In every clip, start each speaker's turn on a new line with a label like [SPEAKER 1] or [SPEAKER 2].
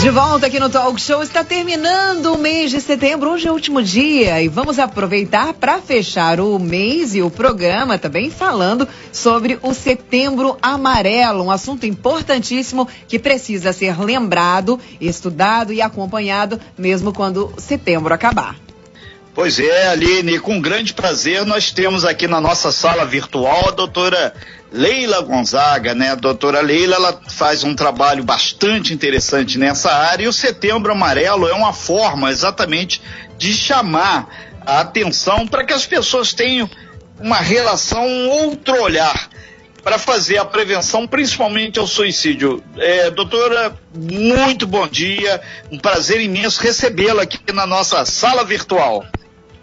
[SPEAKER 1] De volta aqui no Talk Show, está terminando o mês de setembro, hoje é o último dia e vamos aproveitar para fechar o mês e o programa também falando sobre o Setembro Amarelo, um assunto importantíssimo que precisa ser lembrado, estudado e acompanhado mesmo quando setembro acabar.
[SPEAKER 2] Pois é, Aline, com grande prazer nós temos aqui na nossa sala virtual a doutora Leila Gonzaga, né? A doutora Leila, ela faz um trabalho bastante interessante nessa área e o Setembro Amarelo é uma forma exatamente de chamar a atenção para que as pessoas tenham uma relação, um outro olhar para fazer a prevenção, principalmente ao suicídio. É, doutora, muito bom dia, um prazer imenso recebê-la aqui na nossa sala virtual.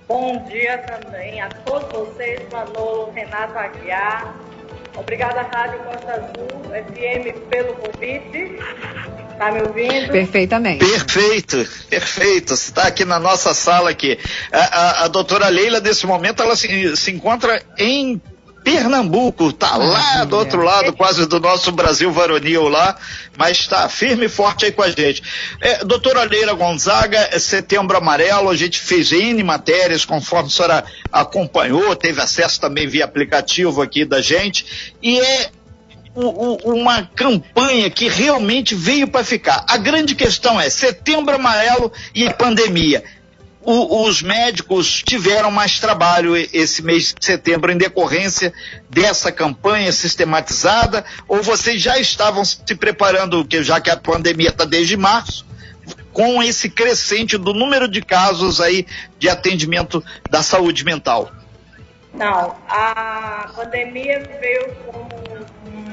[SPEAKER 3] Bom dia também a todos vocês, Manolo, Renato Aguiar, Obrigada, Rádio Costa Azul FM, pelo convite. Está me ouvindo?
[SPEAKER 1] Perfeitamente.
[SPEAKER 2] Perfeito, perfeito. Você está aqui na nossa sala aqui. A, a, a doutora Leila, nesse momento, ela se, se encontra em Pernambuco, tá lá do outro lado, quase do nosso Brasil varonil lá, mas está firme e forte aí com a gente. É, doutora Leila Gonzaga, é Setembro Amarelo, a gente fez N matérias, conforme a senhora acompanhou, teve acesso também via aplicativo aqui da gente, e é uma campanha que realmente veio para ficar. A grande questão é setembro amarelo e pandemia o, os médicos tiveram mais trabalho esse mês de setembro em decorrência dessa campanha sistematizada, ou vocês já estavam se preparando, já que a pandemia está desde março, com esse crescente do número de casos aí de atendimento da saúde mental?
[SPEAKER 3] Não, a pandemia veio com um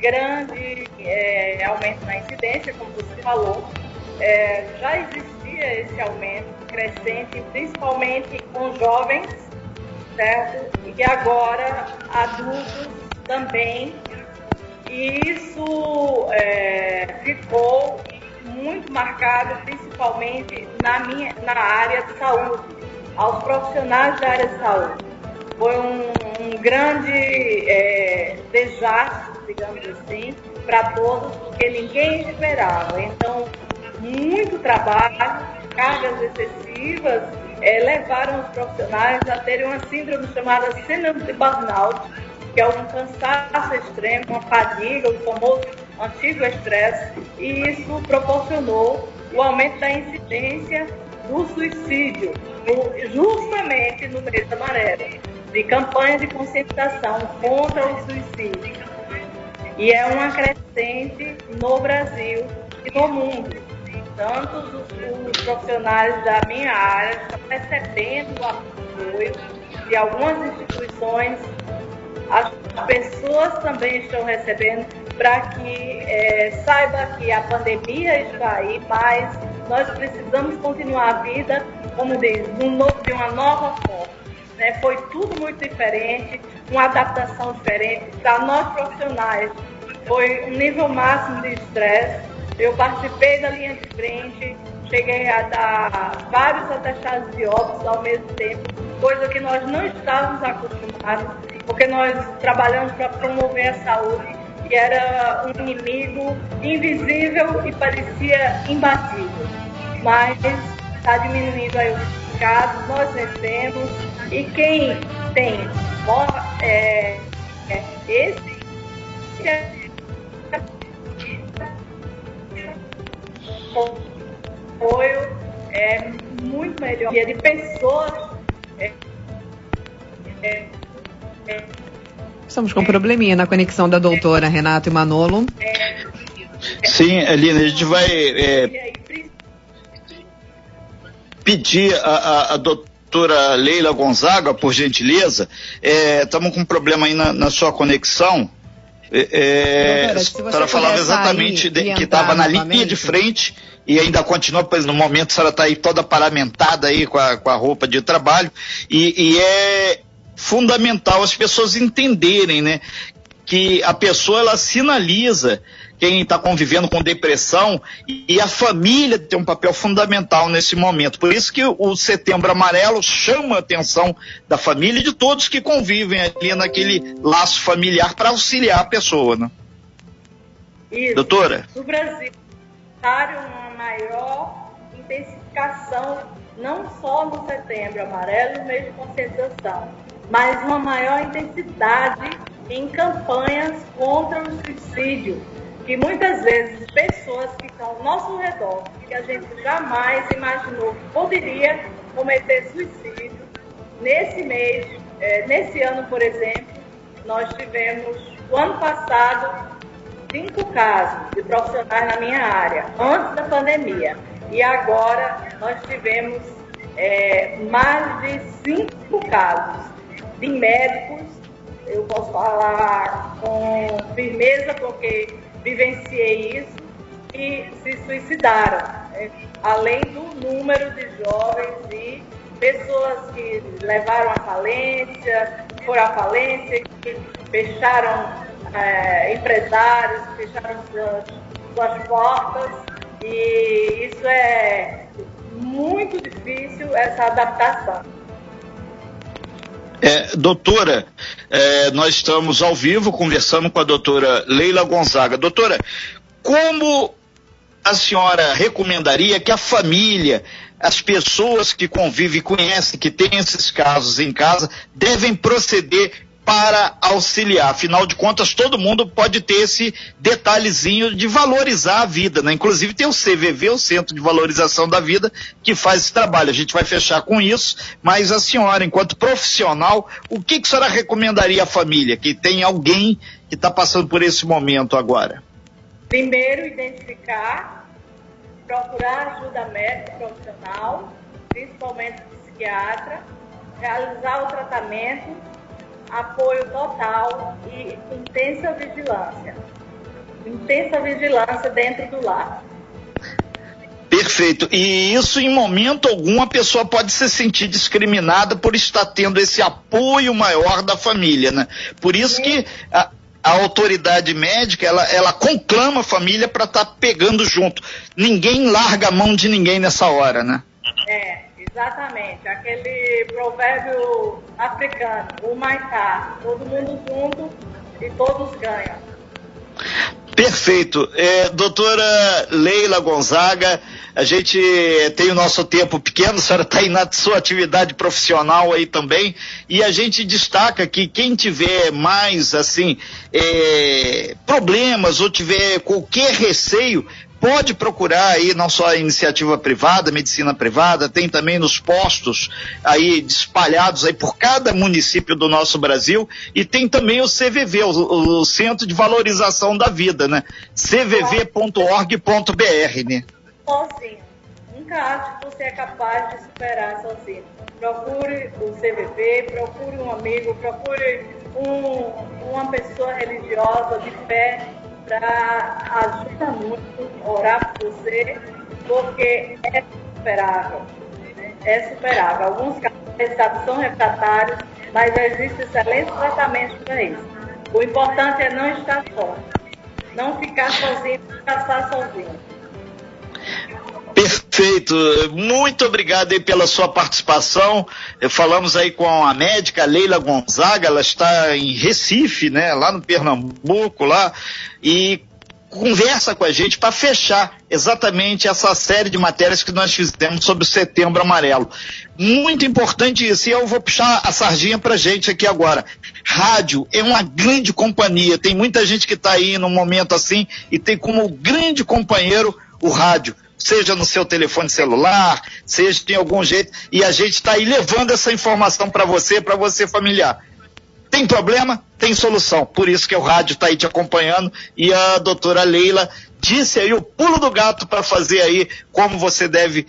[SPEAKER 3] grande é, aumento na incidência, como você falou. É, já existe existia esse aumento crescente, principalmente com jovens, certo? E agora adultos também. E isso é, ficou muito marcado, principalmente na, minha, na área de saúde, aos profissionais da área de saúde. Foi um, um grande é, desastre, digamos assim, para todos, porque ninguém esperava. Então, muito trabalho, cargas excessivas, é, levaram os profissionais a terem uma síndrome chamada síndrome de burnout, que é um cansaço extremo, uma fadiga, o famoso antigo estresse, e isso proporcionou o aumento da incidência do suicídio, no, justamente no mês amarelo, de campanha de conscientização contra o suicídio. E é uma crescente no Brasil e no mundo tanto os, os, profissionais da minha área estão recebendo o apoio de algumas instituições, as pessoas também estão recebendo para que é, saiba que a pandemia está aí, mas nós precisamos continuar a vida, como diz, de uma nova forma. Né? Foi tudo muito diferente, uma adaptação diferente. Para nós profissionais, foi um nível máximo de estresse eu participei da linha de frente, cheguei a dar vários atestados de óbitos ao mesmo tempo, coisa que nós não estávamos acostumados, porque nós trabalhamos para promover a saúde e era um inimigo invisível e parecia imbatível. Mas está diminuindo aí os casos, nós vencemos e quem tem é, é, esse apoio é muito melhor. E é de pessoas. É,
[SPEAKER 1] é, é, Estamos com um probleminha na conexão da doutora Renato e Manolo.
[SPEAKER 2] Sim, Alina, a gente vai é, pedir a, a, a, doutora Leila Gonzaga, por gentileza. Estamos é, com um problema aí na, na sua conexão. É, ela falava exatamente de, que estava na linha de frente e ainda continua, pois no momento a senhora está aí toda paramentada aí com a, com a roupa de trabalho. E, e é fundamental as pessoas entenderem, né, que a pessoa ela sinaliza quem está convivendo com depressão e a família tem um papel fundamental nesse momento. Por isso que o Setembro Amarelo chama a atenção da família e de todos que convivem ali naquele laço familiar para auxiliar a pessoa, né?
[SPEAKER 3] Isso. Doutora? No Brasil, uma maior intensificação, não só no setembro amarelo, mês de conscientização, mas uma maior intensidade em campanhas contra o suicídio, que muitas vezes pessoas que estão ao nosso redor, que a gente jamais imaginou que poderia cometer suicídio, nesse mês, é, nesse ano, por exemplo, nós tivemos, o ano passado, cinco casos de profissionais na minha área, antes da pandemia. E agora nós tivemos é, mais de cinco casos de médicos. Eu posso falar com firmeza porque vivenciei isso e se suicidaram, né? além do número de jovens e pessoas que levaram a falência, foram à falência, que fecharam é, empresários fecharam suas, suas portas e isso é muito difícil, essa adaptação.
[SPEAKER 2] É, doutora, é, nós estamos ao vivo conversando com a doutora Leila Gonzaga. Doutora, como a senhora recomendaria que a família, as pessoas que convivem, conhecem, que têm esses casos em casa, devem proceder para auxiliar. Afinal de contas, todo mundo pode ter esse detalhezinho de valorizar a vida, né? Inclusive tem o CVV, o Centro de Valorização da Vida, que faz esse trabalho. A gente vai fechar com isso, mas a senhora, enquanto profissional, o que, que a senhora recomendaria à família que tem alguém que está passando por esse momento agora?
[SPEAKER 3] Primeiro, identificar, procurar ajuda médica profissional, principalmente psiquiatra, realizar o tratamento apoio total e intensa vigilância. Intensa vigilância dentro do lar.
[SPEAKER 2] Perfeito. E isso, em momento algum, a pessoa pode se sentir discriminada por estar tendo esse apoio maior da família, né? Por isso que a, a autoridade médica, ela, ela conclama a família para estar tá pegando junto. Ninguém larga a mão de ninguém nessa hora, né?
[SPEAKER 3] É. Exatamente, aquele provérbio africano, o Maitá, todo mundo junto e todos ganham.
[SPEAKER 2] Perfeito. É, doutora Leila Gonzaga, a gente tem o nosso tempo pequeno, a senhora está aí na sua atividade profissional aí também, e a gente destaca que quem tiver mais, assim, é, problemas ou tiver qualquer receio, pode procurar aí não só a iniciativa privada, medicina privada, tem também nos postos aí espalhados aí por cada município do nosso Brasil e tem também o CVV, o, o Centro de Valorização da Vida, né? cvv.org.br, né?
[SPEAKER 3] Nunca acho que você é capaz de superar sozinho. Procure o CVV, procure um amigo, procure um, uma pessoa religiosa de fé para ajuda muito orar por você, porque é superável. É superável. Alguns casos são refratários, mas existe excelente tratamento para isso. O importante é não estar só. Não ficar sozinho, passar sozinho.
[SPEAKER 2] Perfeito. Muito obrigado aí pela sua participação. Falamos aí com a médica Leila Gonzaga, ela está em Recife, né, lá no Pernambuco, lá, e conversa com a gente para fechar exatamente essa série de matérias que nós fizemos sobre o Setembro Amarelo. Muito importante isso, e eu vou puxar a sardinha para gente aqui agora. Rádio é uma grande companhia, tem muita gente que está aí num momento assim e tem como grande companheiro o rádio seja no seu telefone celular, seja de algum jeito, e a gente está aí levando essa informação para você, para você familiar. Tem problema? Tem solução. Por isso que o rádio está aí te acompanhando e a doutora Leila disse aí o pulo do gato para fazer aí como você deve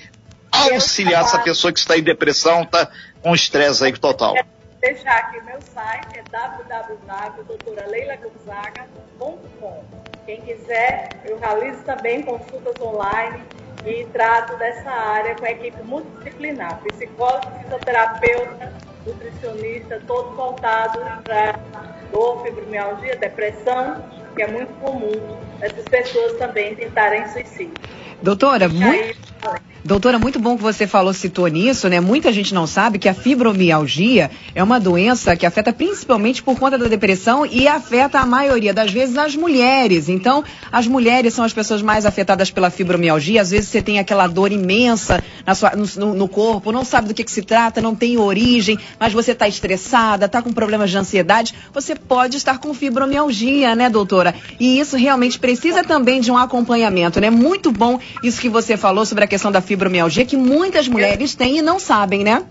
[SPEAKER 2] auxiliar essa pessoa que está em depressão, está com estresse aí total. Vou
[SPEAKER 3] deixar aqui meu site, é www.doutoraleila.gonzaga.com. Quem quiser, eu realizo também consultas online e trato dessa área com a equipe multidisciplinar, psicólogo, fisioterapeuta, nutricionista, todos voltados para dor, fibromialgia, depressão, que é muito comum essas pessoas também tentarem suicídio.
[SPEAKER 1] Doutora, muito... Doutora, muito bom que você falou, citou nisso, né? Muita gente não sabe que a fibromialgia é uma doença que afeta principalmente por conta da depressão e afeta a maioria das vezes as mulheres. Então, as mulheres são as pessoas mais afetadas pela fibromialgia. Às vezes você tem aquela dor imensa sua, no, no corpo, não sabe do que, que, se trata, não tem origem, mas você está estressada, está com problemas de ansiedade. Você pode estar com fibromialgia, né, doutora? E isso realmente precisa também de um acompanhamento, né? Muito bom isso que você falou sobre a questão da fibromialgia fibromialgia que muitas mulheres têm e não sabem, né?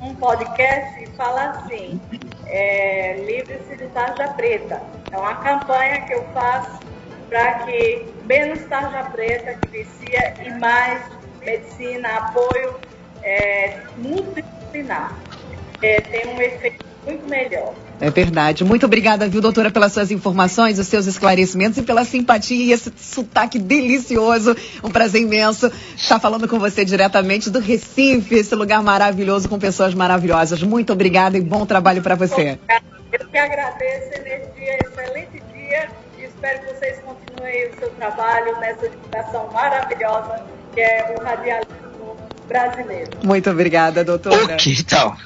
[SPEAKER 3] Um podcast fala assim, é, livre-se de tarja preta. É uma campanha que eu faço para que menos tarja preta que vicia e mais medicina, apoio é, multidisciplinar. É, tem um efeito muito melhor.
[SPEAKER 1] É verdade. Muito obrigada, viu, doutora, pelas suas informações, os seus esclarecimentos e pela simpatia e esse sotaque delicioso. Um prazer imenso estar falando com você diretamente do Recife, esse lugar maravilhoso com pessoas maravilhosas. Muito obrigada e bom trabalho para você.
[SPEAKER 3] Eu que agradeço, energia, excelente dia e espero que vocês continuem o seu trabalho nessa divulgação maravilhosa que é o radialismo brasileiro.
[SPEAKER 1] Muito obrigada, doutora.
[SPEAKER 2] Ok, então.